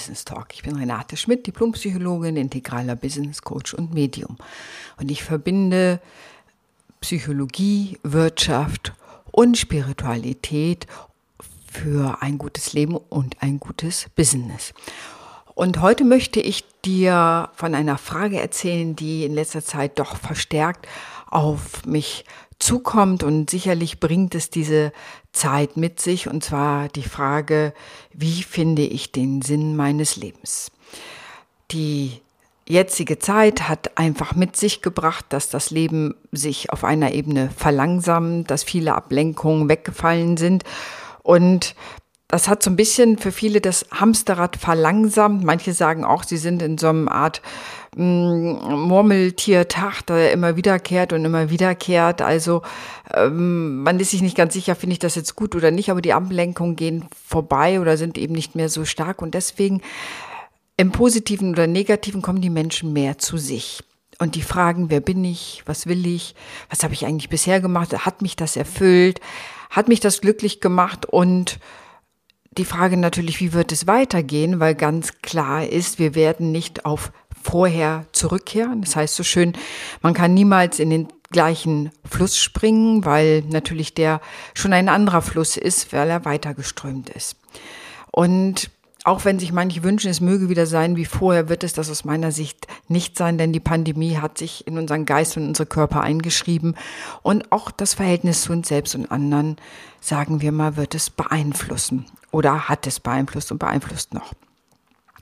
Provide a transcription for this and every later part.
Business Talk. Ich bin Renate Schmidt, Diplompsychologin, integraler Business Coach und Medium. Und ich verbinde Psychologie, Wirtschaft und Spiritualität für ein gutes Leben und ein gutes Business. Und heute möchte ich dir von einer Frage erzählen, die in letzter Zeit doch verstärkt auf mich zukommt und sicherlich bringt es diese Zeit mit sich und zwar die Frage, wie finde ich den Sinn meines Lebens? Die jetzige Zeit hat einfach mit sich gebracht, dass das Leben sich auf einer Ebene verlangsamt, dass viele Ablenkungen weggefallen sind und das hat so ein bisschen für viele das Hamsterrad verlangsamt. Manche sagen auch, sie sind in so einer Art mm, Murmeltiertag, der immer wiederkehrt und immer wiederkehrt. Also ähm, man ist sich nicht ganz sicher, finde ich das jetzt gut oder nicht, aber die Ablenkungen gehen vorbei oder sind eben nicht mehr so stark. Und deswegen im positiven oder negativen kommen die Menschen mehr zu sich. Und die fragen, wer bin ich, was will ich, was habe ich eigentlich bisher gemacht, hat mich das erfüllt, hat mich das glücklich gemacht und die Frage natürlich, wie wird es weitergehen, weil ganz klar ist, wir werden nicht auf vorher zurückkehren. Das heißt so schön, man kann niemals in den gleichen Fluss springen, weil natürlich der schon ein anderer Fluss ist, weil er weitergeströmt ist. Und auch wenn sich manche wünschen, es möge wieder sein wie vorher, wird es das aus meiner Sicht nicht sein, denn die Pandemie hat sich in unseren Geist und unsere Körper eingeschrieben und auch das Verhältnis zu uns selbst und anderen, sagen wir mal, wird es beeinflussen oder hat es beeinflusst und beeinflusst noch.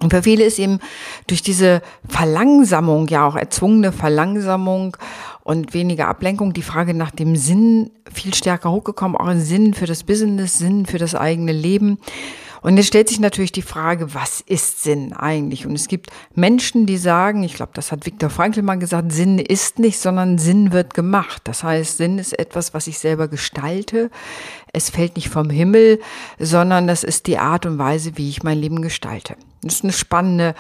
Und für viele ist eben durch diese Verlangsamung, ja auch erzwungene Verlangsamung und weniger Ablenkung, die Frage nach dem Sinn viel stärker hochgekommen, auch ein Sinn für das Business, Sinn für das eigene Leben. Und jetzt stellt sich natürlich die Frage, was ist Sinn eigentlich? Und es gibt Menschen, die sagen, ich glaube, das hat Viktor Frankl mal gesagt, Sinn ist nicht, sondern Sinn wird gemacht. Das heißt, Sinn ist etwas, was ich selber gestalte. Es fällt nicht vom Himmel, sondern das ist die Art und Weise, wie ich mein Leben gestalte. Das ist eine spannende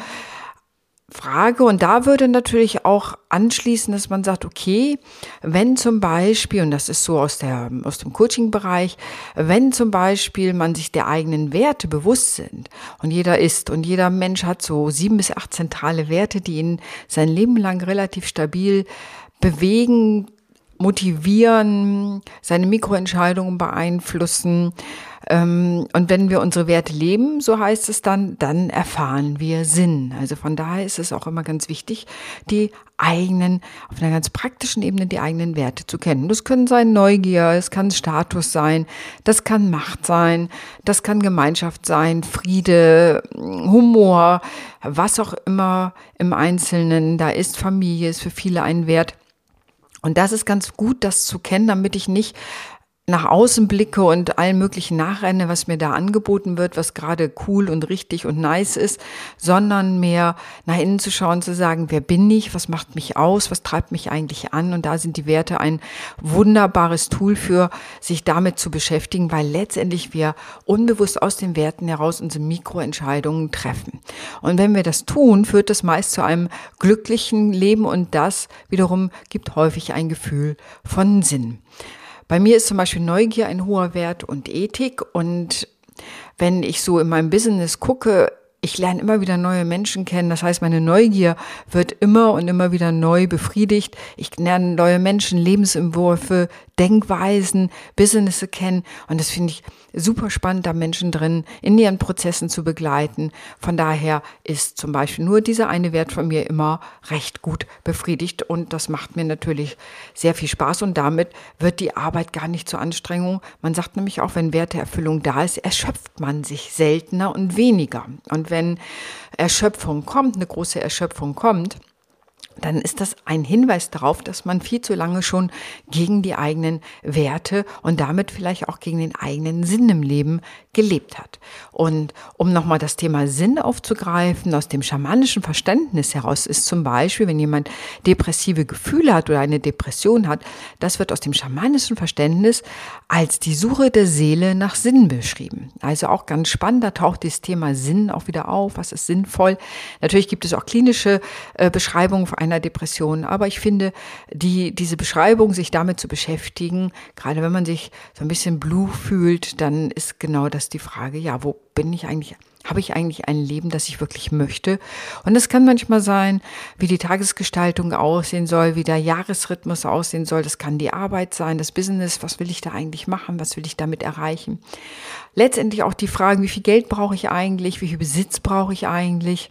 Frage. Und da würde natürlich auch anschließen, dass man sagt, okay, wenn zum Beispiel, und das ist so aus, der, aus dem Coaching-Bereich, wenn zum Beispiel man sich der eigenen Werte bewusst sind und jeder ist und jeder Mensch hat so sieben bis acht zentrale Werte, die ihn sein Leben lang relativ stabil bewegen, motivieren, seine Mikroentscheidungen beeinflussen. Ähm, und wenn wir unsere Werte leben, so heißt es dann, dann erfahren wir Sinn. Also von daher ist es auch immer ganz wichtig, die eigenen, auf einer ganz praktischen Ebene die eigenen Werte zu kennen. Das können sein Neugier, es kann Status sein, das kann Macht sein, das kann Gemeinschaft sein, Friede, Humor, was auch immer im Einzelnen da ist. Familie ist für viele ein Wert. Und das ist ganz gut, das zu kennen, damit ich nicht nach außen blicke und allen möglichen nachrenne, was mir da angeboten wird, was gerade cool und richtig und nice ist, sondern mehr nach innen zu schauen, zu sagen, wer bin ich, was macht mich aus, was treibt mich eigentlich an und da sind die Werte ein wunderbares Tool für, sich damit zu beschäftigen, weil letztendlich wir unbewusst aus den Werten heraus unsere Mikroentscheidungen treffen. Und wenn wir das tun, führt das meist zu einem glücklichen Leben und das wiederum gibt häufig ein Gefühl von Sinn. Bei mir ist zum Beispiel Neugier ein hoher Wert und Ethik. Und wenn ich so in meinem Business gucke, ich lerne immer wieder neue Menschen kennen. Das heißt, meine Neugier wird immer und immer wieder neu befriedigt. Ich lerne neue Menschen, Lebensentwürfe, Denkweisen, Business kennen. Und das finde ich super spannend, da Menschen drin in ihren Prozessen zu begleiten. Von daher ist zum Beispiel nur dieser eine Wert von mir immer recht gut befriedigt. Und das macht mir natürlich sehr viel Spaß. Und damit wird die Arbeit gar nicht zur Anstrengung. Man sagt nämlich auch, wenn Werteerfüllung da ist, erschöpft man sich seltener und weniger. Und wenn Erschöpfung kommt, eine große Erschöpfung kommt, dann ist das ein Hinweis darauf, dass man viel zu lange schon gegen die eigenen Werte und damit vielleicht auch gegen den eigenen Sinn im Leben gelebt hat. Und um nochmal das Thema Sinn aufzugreifen, aus dem schamanischen Verständnis heraus ist zum Beispiel, wenn jemand depressive Gefühle hat oder eine Depression hat, das wird aus dem schamanischen Verständnis als die Suche der Seele nach Sinn beschrieben. Also auch ganz spannend, da taucht das Thema Sinn auch wieder auf, was ist sinnvoll. Natürlich gibt es auch klinische äh, Beschreibungen einer Depression. Aber ich finde, die, diese Beschreibung, sich damit zu beschäftigen, gerade wenn man sich so ein bisschen blue fühlt, dann ist genau das die Frage, ja, wo bin ich eigentlich Habe ich eigentlich ein Leben, das ich wirklich möchte? Und es kann manchmal sein, wie die Tagesgestaltung aussehen soll, wie der Jahresrhythmus aussehen soll. Das kann die Arbeit sein, das Business. Was will ich da eigentlich machen? Was will ich damit erreichen? Letztendlich auch die Fragen, wie viel Geld brauche ich eigentlich? Wie viel Besitz brauche ich eigentlich?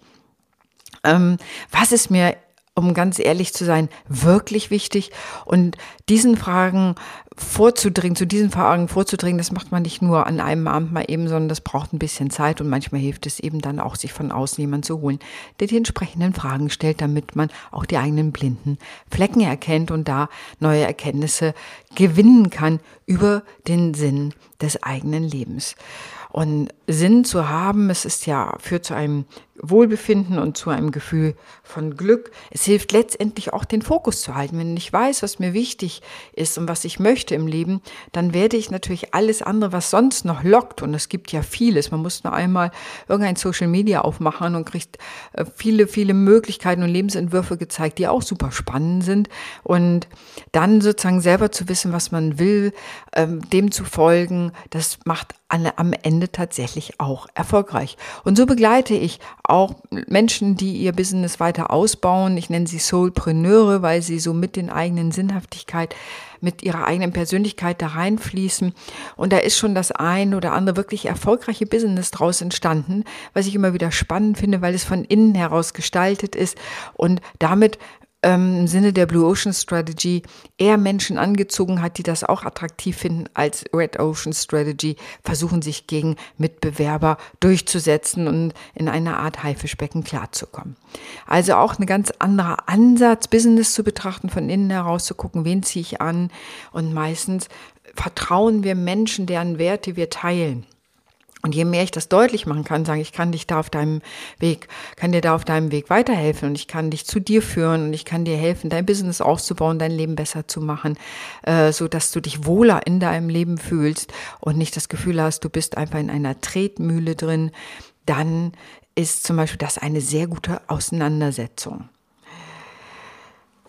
Ähm, was ist mir um ganz ehrlich zu sein, wirklich wichtig. Und diesen Fragen vorzudringen, zu diesen Fragen vorzudringen, das macht man nicht nur an einem Abend mal eben, sondern das braucht ein bisschen Zeit und manchmal hilft es eben dann auch, sich von außen jemand zu holen, der die entsprechenden Fragen stellt, damit man auch die eigenen blinden Flecken erkennt und da neue Erkenntnisse gewinnen kann über den Sinn des eigenen Lebens. Und Sinn zu haben, es ist ja, führt zu einem Wohlbefinden und zu einem Gefühl von Glück. Es hilft letztendlich auch den Fokus zu halten. Wenn ich weiß, was mir wichtig ist und was ich möchte im Leben, dann werde ich natürlich alles andere, was sonst noch lockt, und es gibt ja vieles. Man muss nur einmal irgendein Social Media aufmachen und kriegt äh, viele, viele Möglichkeiten und Lebensentwürfe gezeigt, die auch super spannend sind. Und dann sozusagen selber zu wissen, was man will, ähm, dem zu folgen, das macht am Ende tatsächlich auch erfolgreich. Und so begleite ich auch Menschen, die ihr Business weiter ausbauen. Ich nenne sie Soulpreneure, weil sie so mit den eigenen Sinnhaftigkeit, mit ihrer eigenen Persönlichkeit da reinfließen. Und da ist schon das ein oder andere wirklich erfolgreiche Business draus entstanden, was ich immer wieder spannend finde, weil es von innen heraus gestaltet ist und damit ähm, im Sinne der Blue Ocean Strategy eher Menschen angezogen hat, die das auch attraktiv finden als Red Ocean Strategy, versuchen sich gegen Mitbewerber durchzusetzen und in einer Art Haifischbecken klarzukommen. Also auch ein ganz anderer Ansatz, Business zu betrachten, von innen heraus zu gucken, wen ziehe ich an und meistens vertrauen wir Menschen, deren Werte wir teilen. Und je mehr ich das deutlich machen kann, sagen, ich kann dich da auf deinem Weg, kann dir da auf deinem Weg weiterhelfen und ich kann dich zu dir führen und ich kann dir helfen, dein Business auszubauen, dein Leben besser zu machen, äh, so dass du dich wohler in deinem Leben fühlst und nicht das Gefühl hast, du bist einfach in einer Tretmühle drin, dann ist zum Beispiel das eine sehr gute Auseinandersetzung.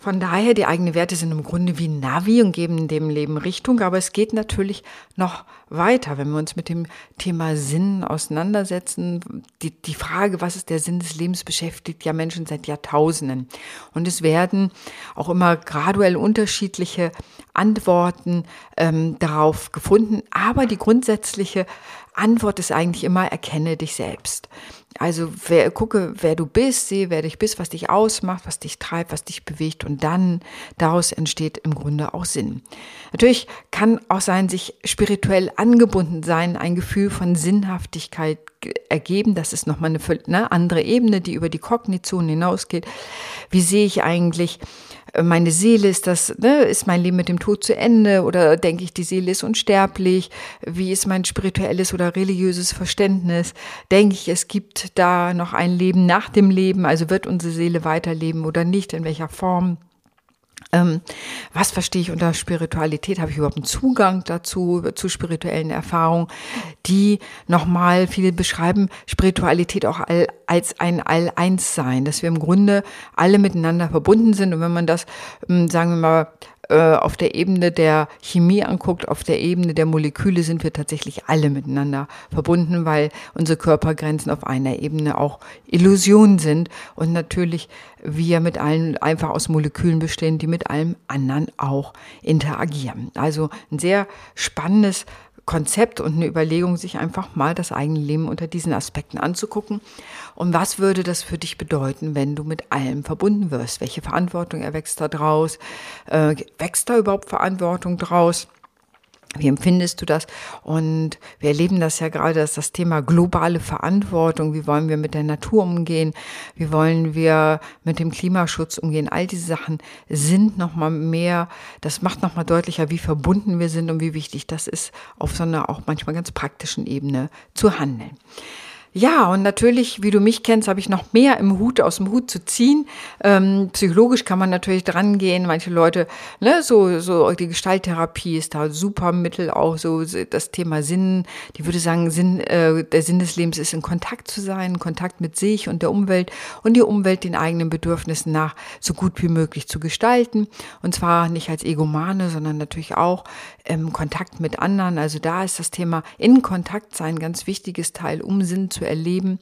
Von daher, die eigenen Werte sind im Grunde wie Navi und geben dem Leben Richtung, aber es geht natürlich noch weiter, wenn wir uns mit dem Thema Sinn auseinandersetzen. Die, die Frage, was ist der Sinn des Lebens, beschäftigt ja Menschen seit Jahrtausenden. Und es werden auch immer graduell unterschiedliche Antworten ähm, darauf gefunden, aber die grundsätzliche Antwort ist eigentlich immer, erkenne dich selbst. Also wer, gucke, wer du bist, sehe, wer dich bist, was dich ausmacht, was dich treibt, was dich bewegt und dann daraus entsteht im Grunde auch Sinn. Natürlich kann auch sein, sich spirituell angebunden sein, ein Gefühl von Sinnhaftigkeit ergeben. Das ist nochmal eine, eine andere Ebene, die über die Kognition hinausgeht. Wie sehe ich eigentlich meine Seele, ist das, ne, ist mein Leben mit dem Tod zu Ende oder denke ich, die Seele ist unsterblich? Wie ist mein spirituelles oder religiöses Verständnis? Denke ich, es gibt da noch ein Leben nach dem Leben? Also wird unsere Seele weiterleben oder nicht? In welcher Form? Ähm, was verstehe ich unter Spiritualität? Habe ich überhaupt einen Zugang dazu, zu spirituellen Erfahrungen, die nochmal viele beschreiben Spiritualität auch als ein All-Eins-Sein, dass wir im Grunde alle miteinander verbunden sind. Und wenn man das, ähm, sagen wir mal, äh, auf der Ebene der Chemie anguckt, auf der Ebene der Moleküle sind wir tatsächlich alle miteinander verbunden, weil unsere Körpergrenzen auf einer Ebene auch Illusionen sind und natürlich wir mit allen einfach aus Molekülen bestehen, die mit allem anderen auch interagieren. Also ein sehr spannendes Konzept und eine Überlegung, sich einfach mal das eigene Leben unter diesen Aspekten anzugucken. Und was würde das für dich bedeuten, wenn du mit allem verbunden wirst? Welche Verantwortung erwächst da draus? Äh, wächst da überhaupt Verantwortung draus? Wie empfindest du das? Und wir erleben das ja gerade, dass das Thema globale Verantwortung, wie wollen wir mit der Natur umgehen, wie wollen wir mit dem Klimaschutz umgehen, all diese Sachen sind nochmal mehr, das macht nochmal deutlicher, wie verbunden wir sind und wie wichtig das ist, auf so einer auch manchmal ganz praktischen Ebene zu handeln. Ja, und natürlich, wie du mich kennst, habe ich noch mehr im Hut, aus dem Hut zu ziehen. Ähm, psychologisch kann man natürlich dran gehen. Manche Leute, ne, so, so die Gestalttherapie ist da super Mittel, auch so das Thema Sinn. Die würde sagen, Sinn, äh, der Sinn des Lebens ist in Kontakt zu sein, in Kontakt mit sich und der Umwelt und die Umwelt den eigenen Bedürfnissen nach so gut wie möglich zu gestalten. Und zwar nicht als Egomane, sondern natürlich auch im Kontakt mit anderen. Also da ist das Thema in Kontakt sein ein ganz wichtiges Teil, um Sinn zu zu erleben,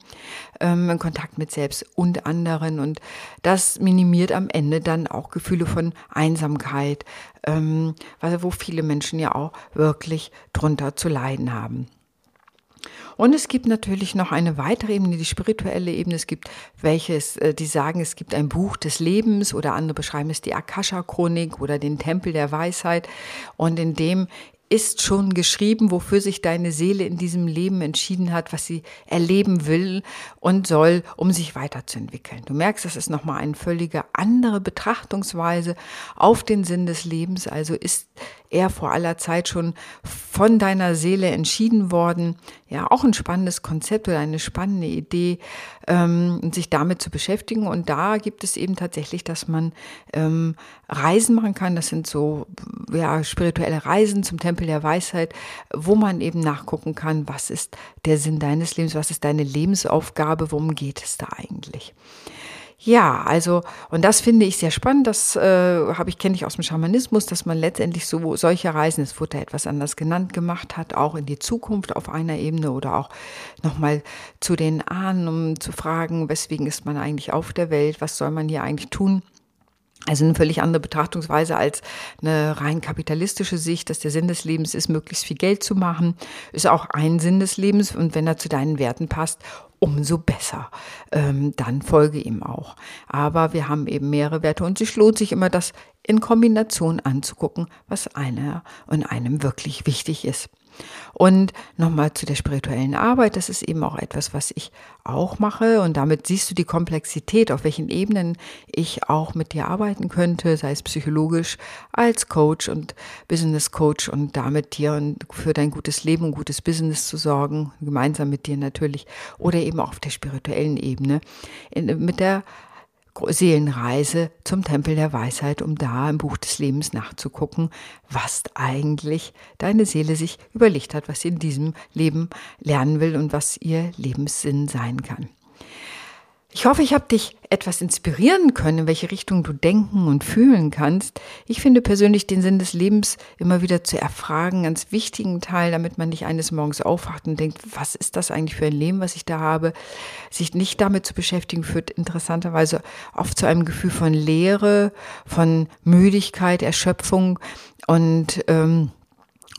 ähm, in Kontakt mit selbst und anderen. Und das minimiert am Ende dann auch Gefühle von Einsamkeit, ähm, wo viele Menschen ja auch wirklich drunter zu leiden haben. Und es gibt natürlich noch eine weitere Ebene, die spirituelle Ebene. Es gibt welches, äh, die sagen, es gibt ein Buch des Lebens oder andere beschreiben es die Akasha-Chronik oder den Tempel der Weisheit. Und in dem ist schon geschrieben, wofür sich deine Seele in diesem Leben entschieden hat, was sie erleben will und soll, um sich weiterzuentwickeln. Du merkst, das ist nochmal eine völlige andere Betrachtungsweise auf den Sinn des Lebens. Also ist er vor aller Zeit schon von deiner Seele entschieden worden. Ja, auch ein spannendes Konzept oder eine spannende Idee, ähm, sich damit zu beschäftigen. Und da gibt es eben tatsächlich, dass man ähm, Reisen machen kann. Das sind so ja, spirituelle Reisen zum Tempel der Weisheit, wo man eben nachgucken kann, was ist der Sinn deines Lebens, was ist deine Lebensaufgabe, worum geht es da eigentlich. Ja, also, und das finde ich sehr spannend. Das äh, habe ich, kenne ich aus dem Schamanismus, dass man letztendlich so solche Reisen, es wurde etwas anders genannt, gemacht hat, auch in die Zukunft auf einer Ebene oder auch nochmal zu den Ahnen, um zu fragen, weswegen ist man eigentlich auf der Welt, was soll man hier eigentlich tun? Also eine völlig andere Betrachtungsweise als eine rein kapitalistische Sicht, dass der Sinn des Lebens ist, möglichst viel Geld zu machen, ist auch ein Sinn des Lebens und wenn er zu deinen Werten passt, umso besser. Ähm, dann folge ihm auch. Aber wir haben eben mehrere Werte und es lohnt sich immer, das in Kombination anzugucken, was einer und einem wirklich wichtig ist. Und nochmal zu der spirituellen Arbeit, das ist eben auch etwas, was ich auch mache. Und damit siehst du die Komplexität, auf welchen Ebenen ich auch mit dir arbeiten könnte, sei es psychologisch als Coach und Business Coach und damit dir für dein gutes Leben und gutes Business zu sorgen, gemeinsam mit dir natürlich oder eben auch auf der spirituellen Ebene. Mit der Seelenreise zum Tempel der Weisheit, um da im Buch des Lebens nachzugucken, was eigentlich deine Seele sich überlegt hat, was sie in diesem Leben lernen will und was ihr Lebenssinn sein kann. Ich hoffe, ich habe dich etwas inspirieren können, in welche Richtung du denken und fühlen kannst. Ich finde persönlich den Sinn des Lebens immer wieder zu erfragen, ganz wichtigen Teil, damit man nicht eines Morgens aufwacht und denkt, was ist das eigentlich für ein Leben, was ich da habe? Sich nicht damit zu beschäftigen, führt interessanterweise oft zu einem Gefühl von Leere, von Müdigkeit, Erschöpfung und ähm,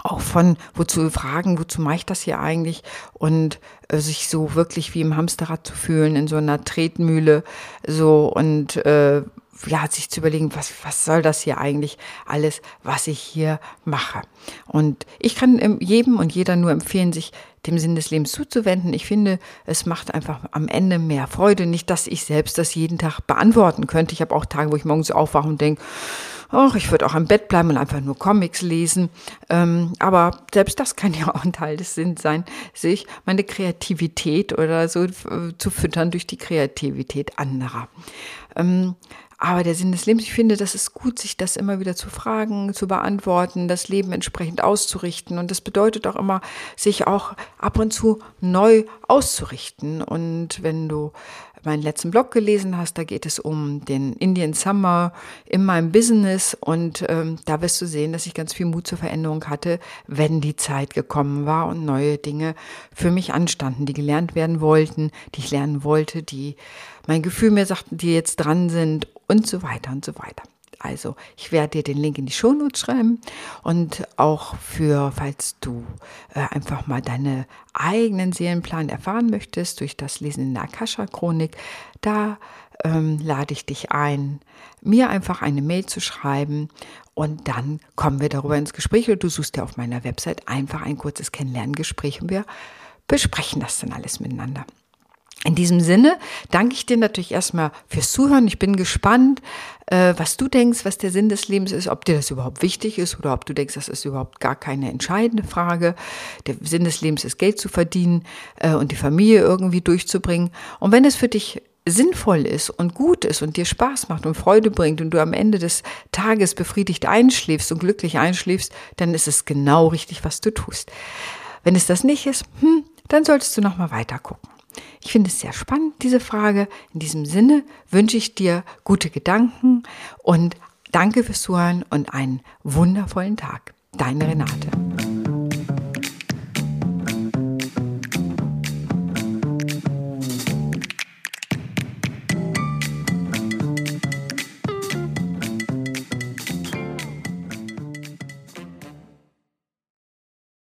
auch von wozu fragen, wozu mache ich das hier eigentlich und äh, sich so wirklich wie im Hamsterrad zu fühlen in so einer Tretmühle so und äh, ja, sich zu überlegen, was, was soll das hier eigentlich alles, was ich hier mache. Und ich kann jedem und jeder nur empfehlen, sich dem Sinn des Lebens zuzuwenden. Ich finde, es macht einfach am Ende mehr Freude. Nicht, dass ich selbst das jeden Tag beantworten könnte. Ich habe auch Tage, wo ich morgens aufwache und denke, ach, ich würde auch am Bett bleiben und einfach nur Comics lesen. Ähm, aber selbst das kann ja auch ein Teil des Sinns sein, sich meine Kreativität oder so äh, zu füttern durch die Kreativität anderer. Ähm, aber der Sinn des Lebens, ich finde, das ist gut, sich das immer wieder zu fragen, zu beantworten, das Leben entsprechend auszurichten. Und das bedeutet auch immer, sich auch ab und zu neu auszurichten. Und wenn du meinen letzten Blog gelesen hast, da geht es um den Indian Summer in meinem Business und ähm, da wirst du sehen, dass ich ganz viel Mut zur Veränderung hatte, wenn die Zeit gekommen war und neue Dinge für mich anstanden, die gelernt werden wollten, die ich lernen wollte, die mein Gefühl mir sagten, die jetzt dran sind und so weiter und so weiter. Also, ich werde dir den Link in die Shownotes schreiben. Und auch für, falls du äh, einfach mal deine eigenen Seelenplan erfahren möchtest durch das Lesen in der Akasha-Chronik, da ähm, lade ich dich ein, mir einfach eine Mail zu schreiben. Und dann kommen wir darüber ins Gespräch. Oder du suchst dir auf meiner Website einfach ein kurzes Kennenlerngespräch und wir besprechen das dann alles miteinander. In diesem Sinne danke ich dir natürlich erstmal fürs Zuhören. Ich bin gespannt, äh, was du denkst, was der Sinn des Lebens ist, ob dir das überhaupt wichtig ist oder ob du denkst, das ist überhaupt gar keine entscheidende Frage. Der Sinn des Lebens ist Geld zu verdienen äh, und die Familie irgendwie durchzubringen. Und wenn es für dich sinnvoll ist und gut ist und dir Spaß macht und Freude bringt und du am Ende des Tages befriedigt einschläfst und glücklich einschläfst, dann ist es genau richtig, was du tust. Wenn es das nicht ist, hm, dann solltest du noch mal weiter gucken. Ich finde es sehr spannend, diese Frage. In diesem Sinne wünsche ich dir gute Gedanken und danke fürs Zuhören und einen wundervollen Tag. Deine Renate.